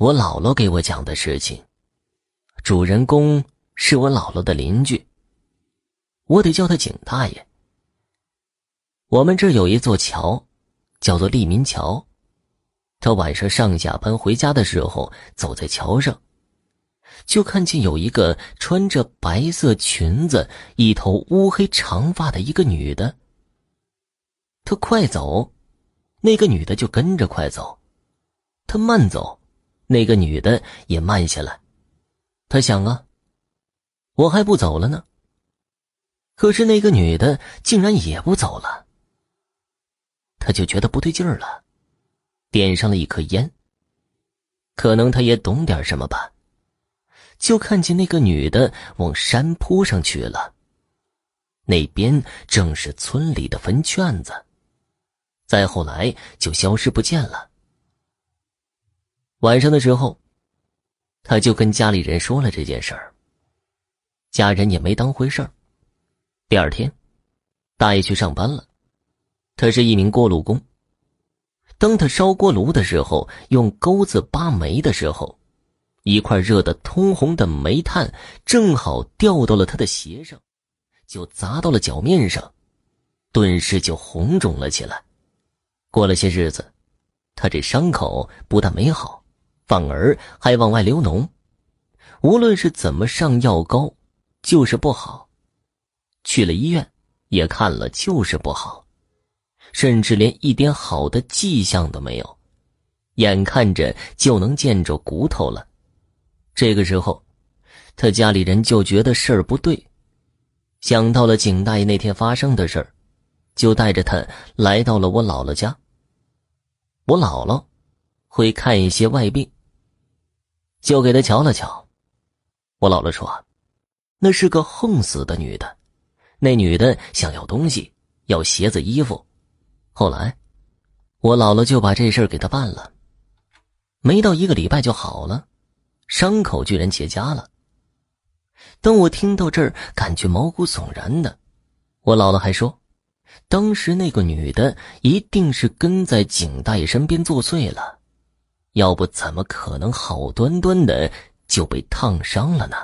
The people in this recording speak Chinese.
我姥姥给我讲的事情，主人公是我姥姥的邻居。我得叫他景大爷。我们这有一座桥，叫做利民桥。他晚上上下班回家的时候，走在桥上，就看见有一个穿着白色裙子、一头乌黑长发的一个女的。他快走，那个女的就跟着快走；他慢走。那个女的也慢下来，他想啊，我还不走了呢。可是那个女的竟然也不走了，他就觉得不对劲儿了，点上了一颗烟。可能他也懂点什么吧，就看见那个女的往山坡上去了，那边正是村里的坟圈子，再后来就消失不见了。晚上的时候，他就跟家里人说了这件事儿。家人也没当回事儿。第二天，大爷去上班了，他是一名锅炉工。当他烧锅炉的时候，用钩子扒煤的时候，一块热得通红的煤炭正好掉到了他的鞋上，就砸到了脚面上，顿时就红肿了起来。过了些日子，他这伤口不但没好。反而还往外流脓，无论是怎么上药膏，就是不好。去了医院，也看了，就是不好，甚至连一点好的迹象都没有，眼看着就能见着骨头了。这个时候，他家里人就觉得事儿不对，想到了景大爷那天发生的事儿，就带着他来到了我姥姥家。我姥姥会看一些外病。就给他瞧了瞧，我姥姥说：“那是个横死的女的，那女的想要东西，要鞋子、衣服。后来，我姥姥就把这事儿给他办了，没到一个礼拜就好了，伤口居然结痂了。当我听到这儿，感觉毛骨悚然的。我姥姥还说，当时那个女的一定是跟在景大爷身边作祟了。”要不怎么可能好端端的就被烫伤了呢？